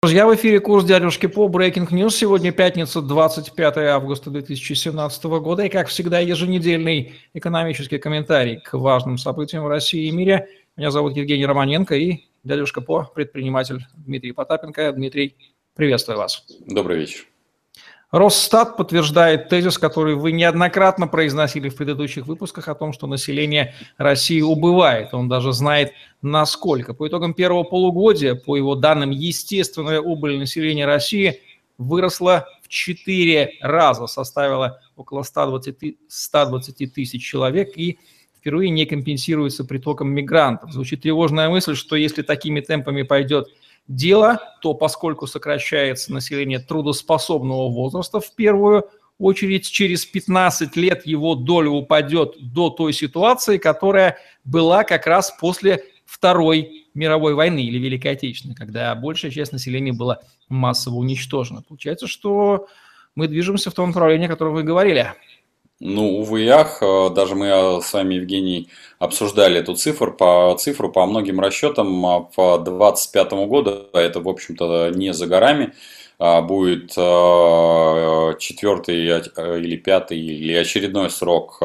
Друзья, в эфире курс дядюшки по Breaking News. Сегодня пятница, 25 августа 2017 года. И, как всегда, еженедельный экономический комментарий к важным событиям в России и мире. Меня зовут Евгений Романенко и дядюшка по предприниматель Дмитрий Потапенко. Дмитрий, приветствую вас. Добрый вечер. Росстат подтверждает тезис, который вы неоднократно произносили в предыдущих выпусках о том, что население России убывает. Он даже знает, насколько. По итогам первого полугодия, по его данным, естественная убыль населения России выросла в 4 раза, составила около 120, 120 тысяч человек и впервые не компенсируется притоком мигрантов. Звучит тревожная мысль, что если такими темпами пойдет дело, то поскольку сокращается население трудоспособного возраста в первую очередь, через 15 лет его доля упадет до той ситуации, которая была как раз после Второй мировой войны или Великой Отечественной, когда большая часть населения была массово уничтожена. Получается, что мы движемся в том направлении, о котором вы говорили. Ну, увы и ах, э, даже мы э, с вами, Евгений, обсуждали эту цифру по, цифру по многим расчетам а по 2025 году, а это, в общем-то, не за горами, а будет э, четвертый или пятый или очередной срок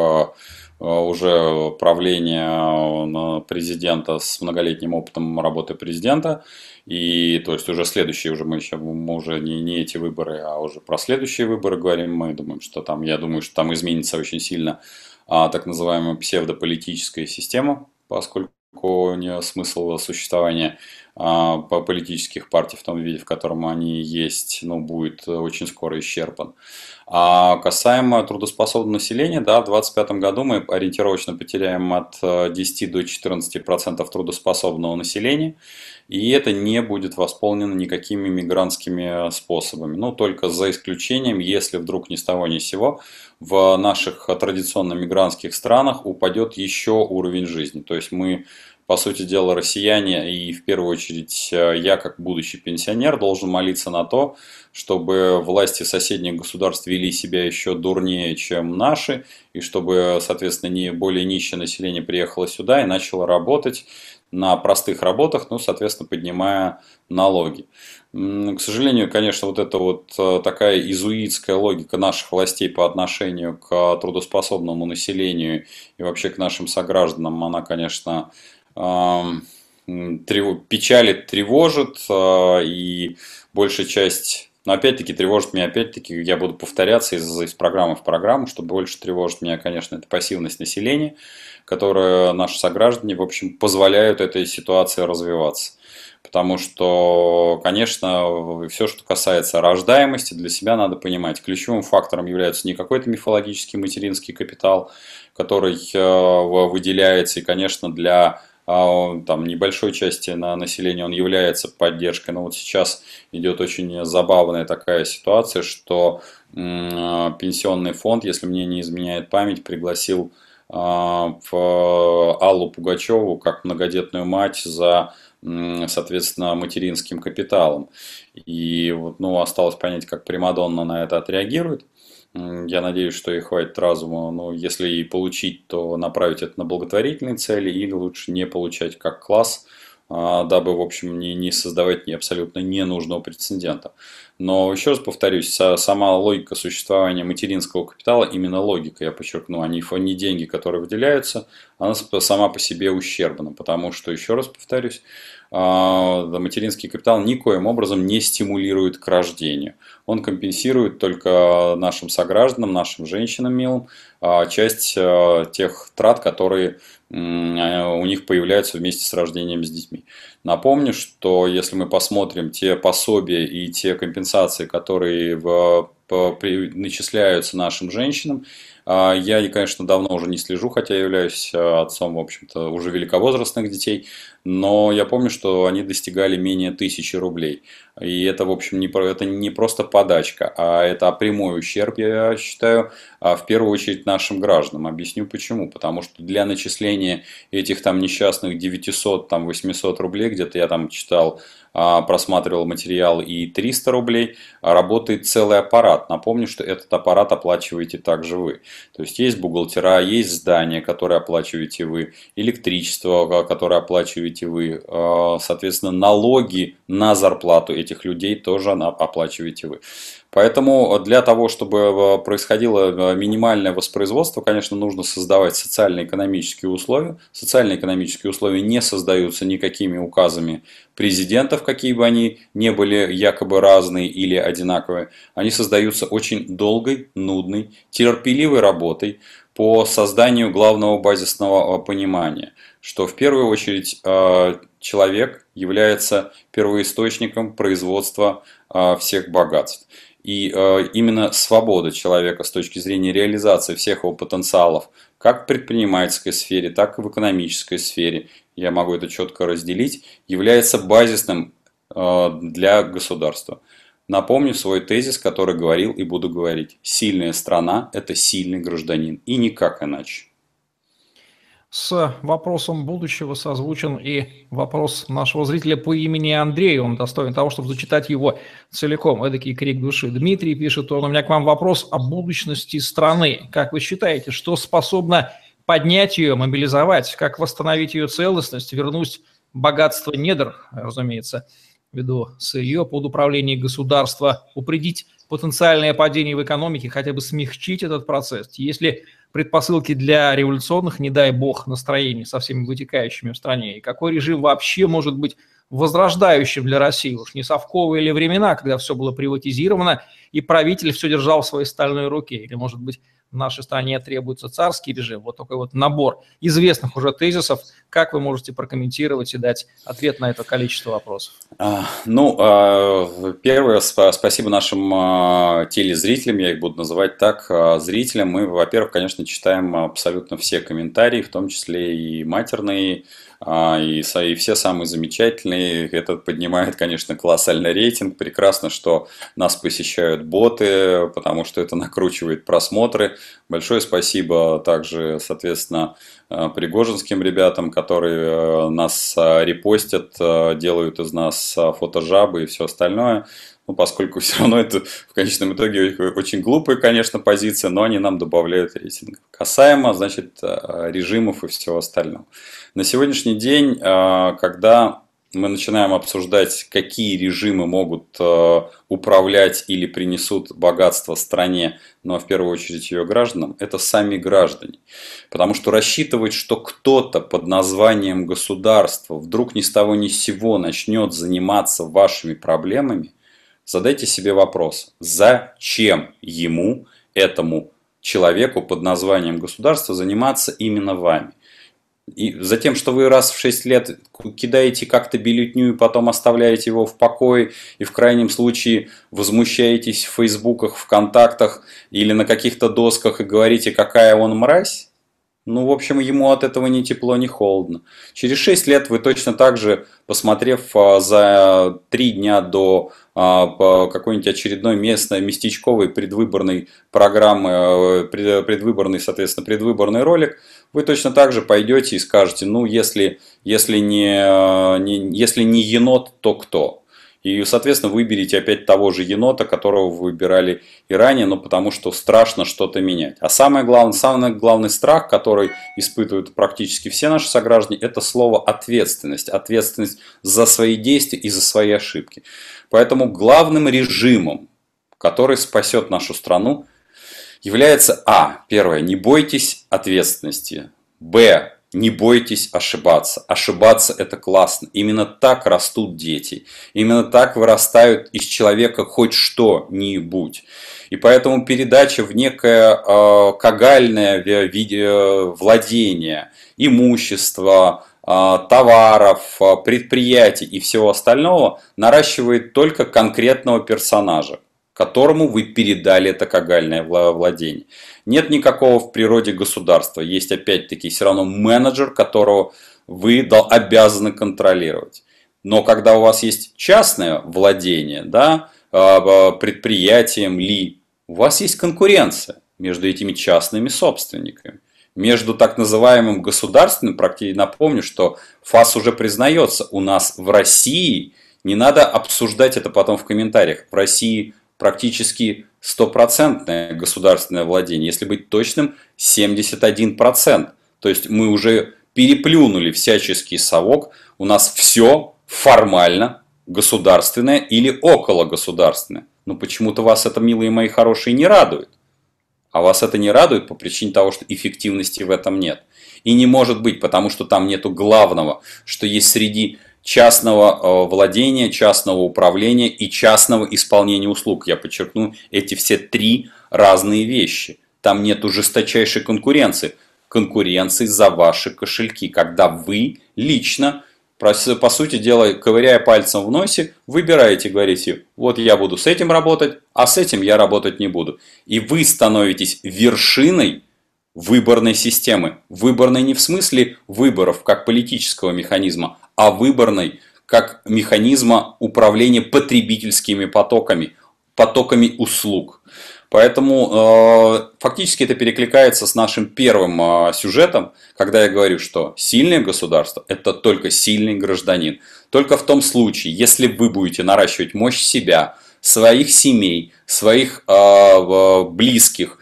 уже правления президента с многолетним опытом работы президента. И то есть уже следующие, уже мы еще мы уже не, не эти выборы, а уже про следующие выборы говорим. Мы думаем, что там, я думаю, что там изменится очень сильно а, так называемая псевдополитическая система, поскольку не смысл существования по политических партий в том виде, в котором они есть, ну, будет очень скоро исчерпан. А касаемо трудоспособного населения, да, в 2025 году мы ориентировочно потеряем от 10 до 14% процентов трудоспособного населения и это не будет восполнено никакими мигрантскими способами. Ну, только за исключением, если вдруг ни с того ни с сего в наших традиционно мигрантских странах упадет еще уровень жизни. То есть мы по сути дела, россияне и в первую очередь я, как будущий пенсионер, должен молиться на то, чтобы власти соседних государств вели себя еще дурнее, чем наши, и чтобы, соответственно, не более нищее население приехало сюда и начало работать на простых работах, ну, соответственно, поднимая налоги. К сожалению, конечно, вот эта вот э, такая изуитская логика наших властей по отношению к трудоспособному населению и вообще к нашим согражданам, она, конечно, печалит, тревожит, э, и большая часть но опять-таки тревожит меня, опять-таки, я буду повторяться из, из программы в программу, что больше тревожит меня, конечно, это пассивность населения, которая наши сограждане, в общем, позволяют этой ситуации развиваться. Потому что, конечно, все, что касается рождаемости, для себя надо понимать, ключевым фактором является не какой-то мифологический материнский капитал, который э, выделяется, и, конечно, для а там небольшой части на населения он является поддержкой. Но вот сейчас идет очень забавная такая ситуация, что пенсионный фонд, если мне не изменяет память, пригласил а, в Аллу Пугачеву как многодетную мать за соответственно, материнским капиталом. И вот, ну, осталось понять, как Примадонна на это отреагирует. Я надеюсь, что ей хватит разума, но если и получить, то направить это на благотворительные цели или лучше не получать как класс, а, дабы, в общем, не, не создавать абсолютно ненужного прецедента. Но еще раз повторюсь, сама логика существования материнского капитала, именно логика, я подчеркну, а не, не деньги, которые выделяются, она сама по себе ущербна, потому что, еще раз повторюсь, а, материнский капитал никоим образом не стимулирует к рождению. Он компенсирует только нашим согражданам, нашим женщинам милым а, часть а, тех трат, которые у них появляются вместе с рождением с детьми. Напомню, что если мы посмотрим те пособия и те компенсации, которые в, по, начисляются нашим женщинам, а, я, конечно, давно уже не слежу, хотя являюсь а, отцом, в общем-то, уже великовозрастных детей, но я помню, что они достигали менее тысячи рублей. И это, в общем, не, это не просто подачка, а это прямой ущерб, я считаю, а, в первую очередь нашим гражданам. Объясню почему. Потому что для начисления этих там несчастных 900, там 800 рублей, где-то я там читал, просматривал материал и 300 рублей, работает целый аппарат. Напомню, что этот аппарат оплачиваете также вы. То есть есть бухгалтера, есть здания, которые оплачиваете вы, электричество, которое оплачиваете вы, соответственно, налоги на зарплату этих людей тоже оплачиваете вы. Поэтому для того, чтобы э, происходило э, минимальное воспроизводство, конечно, нужно создавать социально-экономические условия. Социально-экономические условия не создаются никакими указами президентов, какие бы они ни были якобы разные или одинаковые. Они создаются очень долгой, нудной, терпеливой работой по созданию главного базисного понимания, что в первую очередь человек является первоисточником производства всех богатств. И э, именно свобода человека с точки зрения реализации всех его потенциалов, как в предпринимательской сфере, так и в экономической сфере, я могу это четко разделить, является базисным для государства. Напомню свой тезис, который говорил и буду говорить. Сильная страна – это сильный гражданин. И никак иначе. С вопросом будущего созвучен и вопрос нашего зрителя по имени Андрей. Он достоин того, чтобы зачитать его целиком. Эдакий крик души. Дмитрий пишет, он у меня к вам вопрос о будущности страны. Как вы считаете, что способно поднять ее, мобилизовать, как восстановить ее целостность, вернуть богатство недр, разумеется, ввиду сырье под управление государства, упредить потенциальное падение в экономике, хотя бы смягчить этот процесс. Если предпосылки для революционных, не дай бог, настроений со всеми вытекающими в стране? И какой режим вообще может быть возрождающим для России? Уж не совковые ли времена, когда все было приватизировано, и правитель все держал в своей стальной руке? Или, может быть, в нашей стране требуется царский режим. Вот такой вот набор известных уже тезисов. Как вы можете прокомментировать и дать ответ на это количество вопросов? А, ну, а, первое, спасибо нашим а, телезрителям, я их буду называть так, зрителям. Мы, во-первых, конечно, читаем абсолютно все комментарии, в том числе и матерные, и, и все самые замечательные. Это поднимает, конечно, колоссальный рейтинг. Прекрасно, что нас посещают боты, потому что это накручивает просмотры. Большое спасибо также, соответственно, э, пригожинским ребятам, которые э, нас э, репостят, делают из нас фотожабы и все остальное. Ну, поскольку все равно это в конечном итоге очень глупая, конечно, позиция, но они нам добавляют рейтинг. Касаемо, значит, режимов и всего остального. На сегодняшний день, когда мы начинаем обсуждать, какие режимы могут э, управлять или принесут богатство стране, но в первую очередь ее гражданам, это сами граждане. Потому что рассчитывать, что кто-то под названием государства вдруг ни с того ни с сего начнет заниматься вашими проблемами, задайте себе вопрос, зачем ему, этому человеку под названием государства заниматься именно вами? И за тем, что вы раз в 6 лет кидаете как-то бюллетню и потом оставляете его в покое, и в крайнем случае возмущаетесь в фейсбуках, вконтактах или на каких-то досках и говорите, какая он мразь, ну, в общем, ему от этого ни тепло, ни холодно. Через 6 лет вы точно так же, посмотрев а, за 3 дня до а, какой-нибудь очередной местной местечковой предвыборной программы, а, предвыборный, соответственно, предвыборный ролик, вы точно так же пойдете и скажете, ну, если, если, не, не, если не енот, то кто? И, соответственно, выберите опять того же енота, которого вы выбирали и ранее, но потому что страшно что-то менять. А самое главное, самый главный страх, который испытывают практически все наши сограждане, это слово ответственность. Ответственность за свои действия и за свои ошибки. Поэтому главным режимом, который спасет нашу страну, является А. Первое. Не бойтесь ответственности. Б. Не бойтесь ошибаться. Ошибаться это классно. Именно так растут дети. Именно так вырастают из человека хоть что-нибудь. И поэтому передача в некое э, кагальное виде владение, имущество, э, товаров, э, предприятий и всего остального наращивает только конкретного персонажа которому вы передали это кагальное владение. Нет никакого в природе государства. Есть опять-таки все равно менеджер, которого вы обязаны контролировать. Но когда у вас есть частное владение, да, а, предприятием ли, у вас есть конкуренция между этими частными собственниками. Между так называемым государственным, практически напомню, что ФАС уже признается, у нас в России, не надо обсуждать это потом в комментариях, в России практически стопроцентное государственное владение, если быть точным, 71%. То есть мы уже переплюнули всяческий совок, у нас все формально государственное или около государственное. Но почему-то вас это, милые мои хорошие, не радует. А вас это не радует по причине того, что эффективности в этом нет. И не может быть, потому что там нету главного, что есть среди частного э, владения, частного управления и частного исполнения услуг. Я подчеркну, эти все три разные вещи. Там нет жесточайшей конкуренции. Конкуренции за ваши кошельки, когда вы лично по сути дела, ковыряя пальцем в носе, выбираете, говорите, вот я буду с этим работать, а с этим я работать не буду. И вы становитесь вершиной выборной системы. Выборной не в смысле выборов как политического механизма, а выборной как механизма управления потребительскими потоками, потоками услуг. Поэтому э, фактически это перекликается с нашим первым э, сюжетом, когда я говорю, что сильное государство – это только сильный гражданин. Только в том случае, если вы будете наращивать мощь себя, своих семей, своих э, близких,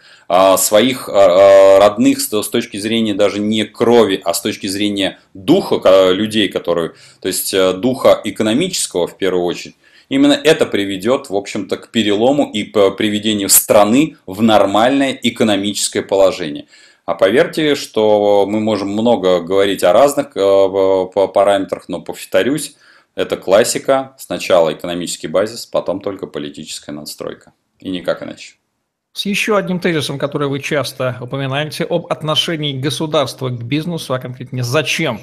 своих э, родных с, с точки зрения даже не крови, а с точки зрения духа людей, которые, то есть э, духа экономического в первую очередь, Именно это приведет, в общем-то, к перелому и приведению страны в нормальное экономическое положение. А поверьте, что мы можем много говорить о разных э, параметрах, но повторюсь, это классика. Сначала экономический базис, потом только политическая надстройка. И никак иначе. С еще одним тезисом, который вы часто упоминаете, об отношении государства к бизнесу, а конкретнее зачем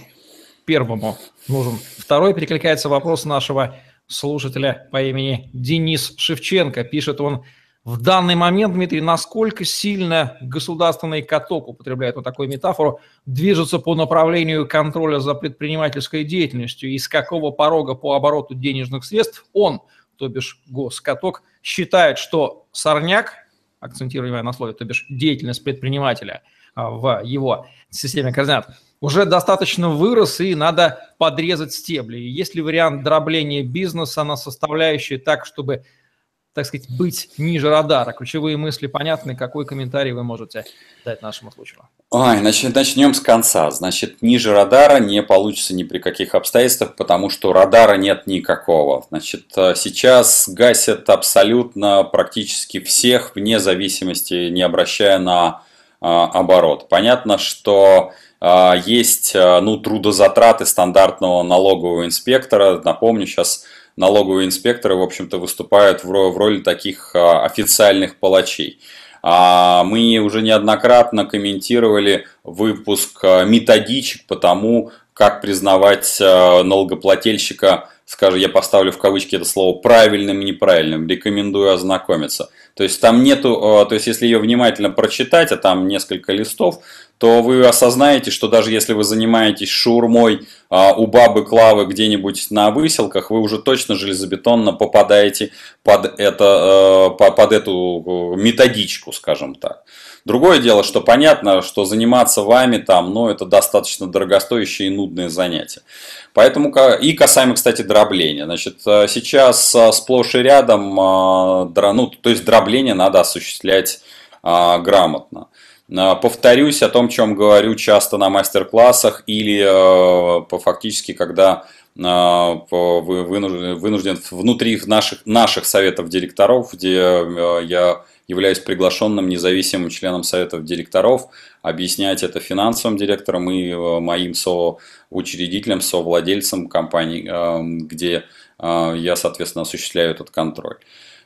первому нужен. Второй перекликается вопрос нашего слушателя по имени Денис Шевченко. Пишет он, в данный момент, Дмитрий, насколько сильно государственный каток, употребляет вот такую метафору, движется по направлению контроля за предпринимательской деятельностью, и с какого порога по обороту денежных средств он, то бишь госкаток, считает, что сорняк, акцентируя на слове, то бишь деятельность предпринимателя а, в его системе координат, уже достаточно вырос, и надо подрезать стебли. Есть ли вариант дробления бизнеса на составляющие так, чтобы, так сказать, быть ниже радара? Ключевые мысли понятны. Какой комментарий вы можете дать нашему случаю? Ой, значит, начнем с конца. Значит, ниже радара не получится ни при каких обстоятельствах, потому что радара нет никакого. Значит, э, сейчас гасят абсолютно практически всех, вне зависимости, не обращая на а, оборот. Понятно, что а, есть а, ну, трудозатраты стандартного налогового инспектора. Напомню, сейчас налоговые инспекторы, в общем-то, выступают в роли таких а, официальных палачей. Мы уже неоднократно комментировали выпуск методичек по тому, как признавать налогоплательщика, скажем, я поставлю в кавычки это слово, правильным и неправильным, рекомендую ознакомиться. То есть там нету, то есть если ее внимательно прочитать, а там несколько листов, то вы осознаете, что даже если вы занимаетесь шаурмой а, у бабы Клавы где-нибудь на выселках, вы уже точно железобетонно попадаете под, это, э, под эту э, методичку, скажем так. Другое дело, что понятно, что заниматься вами там, ну, это достаточно дорогостоящее и нудное занятие. Поэтому, и касаемо, кстати, дробления. Значит, э, сейчас сплошь и рядом, ну, то есть дробление надо осуществлять грамотно. А, повторюсь о том, чем говорю часто на мастер-классах или э, фактически, когда а, вынужден внутри наших, наших советов директоров, где э, я являюсь приглашенным независимым членом советов директоров, объяснять это финансовым директорам и э, моим соучредителям, совладельцам компаний, где я, соответственно, осуществляю этот контроль.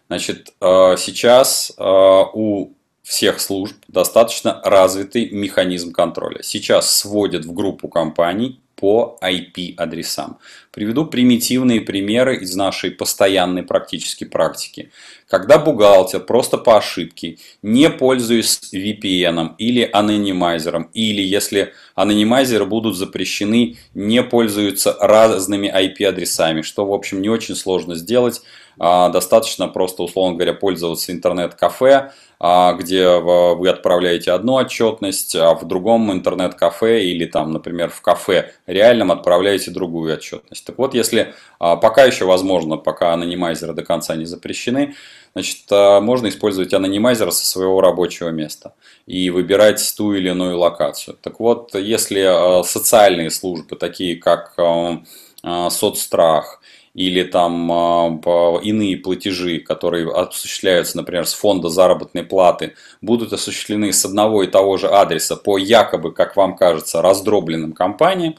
Значит, сейчас у всех служб достаточно развитый механизм контроля. Сейчас сводят в группу компаний по IP-адресам. Приведу примитивные примеры из нашей постоянной практической практики. Когда бухгалтер просто по ошибке, не пользуясь VPN или анонимайзером, или если анонимайзеры будут запрещены, не пользуются разными IP-адресами, что, в общем, не очень сложно сделать. А, достаточно просто, условно говоря, пользоваться интернет-кафе, а, где вы отправляете одну отчетность, а в другом интернет-кафе или там, например, в кафе реальном отправляете другую отчетность. Так вот, если а, пока еще возможно, пока анонимайзеры до конца не запрещены, значит, можно использовать анонимайзер со своего рабочего места и выбирать ту или иную локацию. Так вот, если социальные службы, такие как соцстрах, или там э, иные платежи, которые осуществляются, например, с фонда заработной платы, будут осуществлены с одного и того же адреса по якобы, как вам кажется, раздробленным компаниям,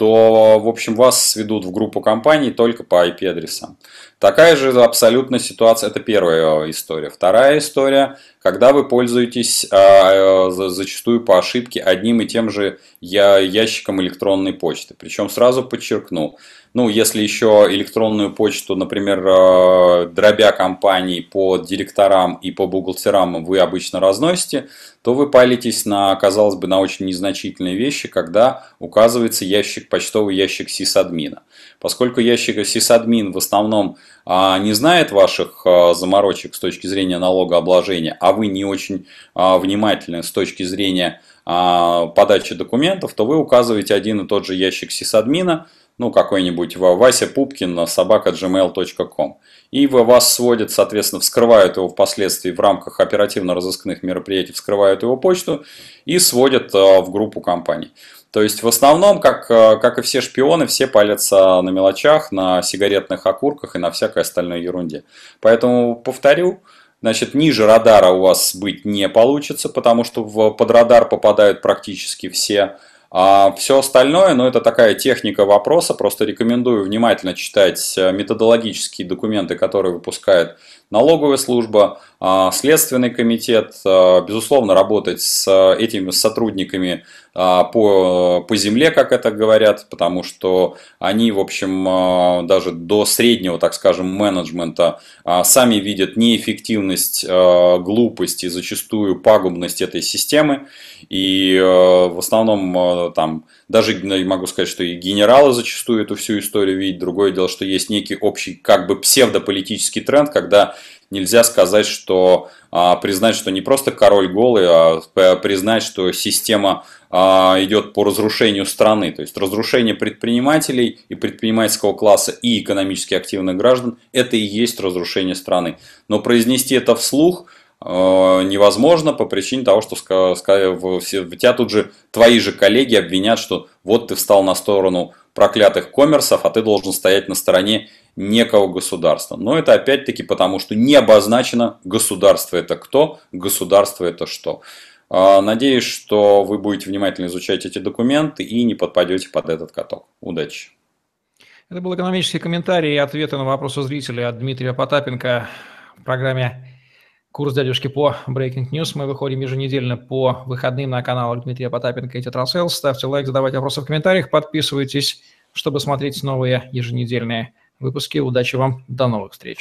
то, в общем, вас сведут в группу компаний только по IP-адресам. Такая же абсолютно ситуация, это первая история. Вторая история, когда вы пользуетесь а, э, зачастую по ошибке одним и тем же ящиком электронной почты. Причем сразу подчеркну, ну, если еще электронную почту, например, э, дробя компаний по директорам и по бухгалтерам вы обычно разносите, то вы палитесь на, казалось бы, на очень незначительные вещи, когда указывается ящик, почтовый ящик сисадмина. Поскольку ящик сисадмин в основном а, не знает ваших а, заморочек с точки зрения налогообложения, а вы не очень а, внимательны с точки зрения подачи документов, то вы указываете один и тот же ящик сисадмина, ну, какой-нибудь Вася Пупкин, собака gmail.com. И вас сводят, соответственно, вскрывают его впоследствии в рамках оперативно-розыскных мероприятий, вскрывают его почту и сводят э, в группу компаний. То есть в основном, как, э, как и все шпионы, все палятся на мелочах, на сигаретных окурках и на всякой остальной ерунде. Поэтому повторю, Значит, ниже радара у вас быть не получится, потому что в, под радар попадают практически все а все остальное, ну, это такая техника вопроса, просто рекомендую внимательно читать э, методологические документы, которые выпускает налоговая служба, а, Следственный комитет, а, безусловно, работать с этими сотрудниками а, по, по земле, как это говорят, потому что они, в общем, даже до среднего, так скажем, менеджмента сами видят неэффективность, глупость и зачастую пагубность этой системы. И в основном там даже могу сказать, что и генералы зачастую эту всю историю видят. Другое дело, что есть некий общий как бы псевдополитический тренд, когда нельзя сказать, что а, признать, что не просто король голый, а признать, что система а, идет по разрушению страны. То есть разрушение предпринимателей и предпринимательского класса и экономически активных граждан – это и есть разрушение страны. Но произнести это вслух а, невозможно по причине того, что тебя тут же твои же коллеги обвинят, что вот ты встал на сторону проклятых коммерсов, а ты должен стоять на стороне некого государства. Но это опять-таки потому, что не обозначено государство это кто, государство это что. А, надеюсь, что вы будете внимательно изучать эти документы и не подпадете под этот каток. Удачи! Это был экономический комментарий и ответы на вопросы зрителя от Дмитрия Потапенко в программе «Курс дядюшки по Breaking News». Мы выходим еженедельно по выходным на каналах Дмитрия Потапенко и Тетрасел. Ставьте лайк, задавайте вопросы в комментариях, подписывайтесь, чтобы смотреть новые еженедельные выпуске. Удачи вам, до новых встреч.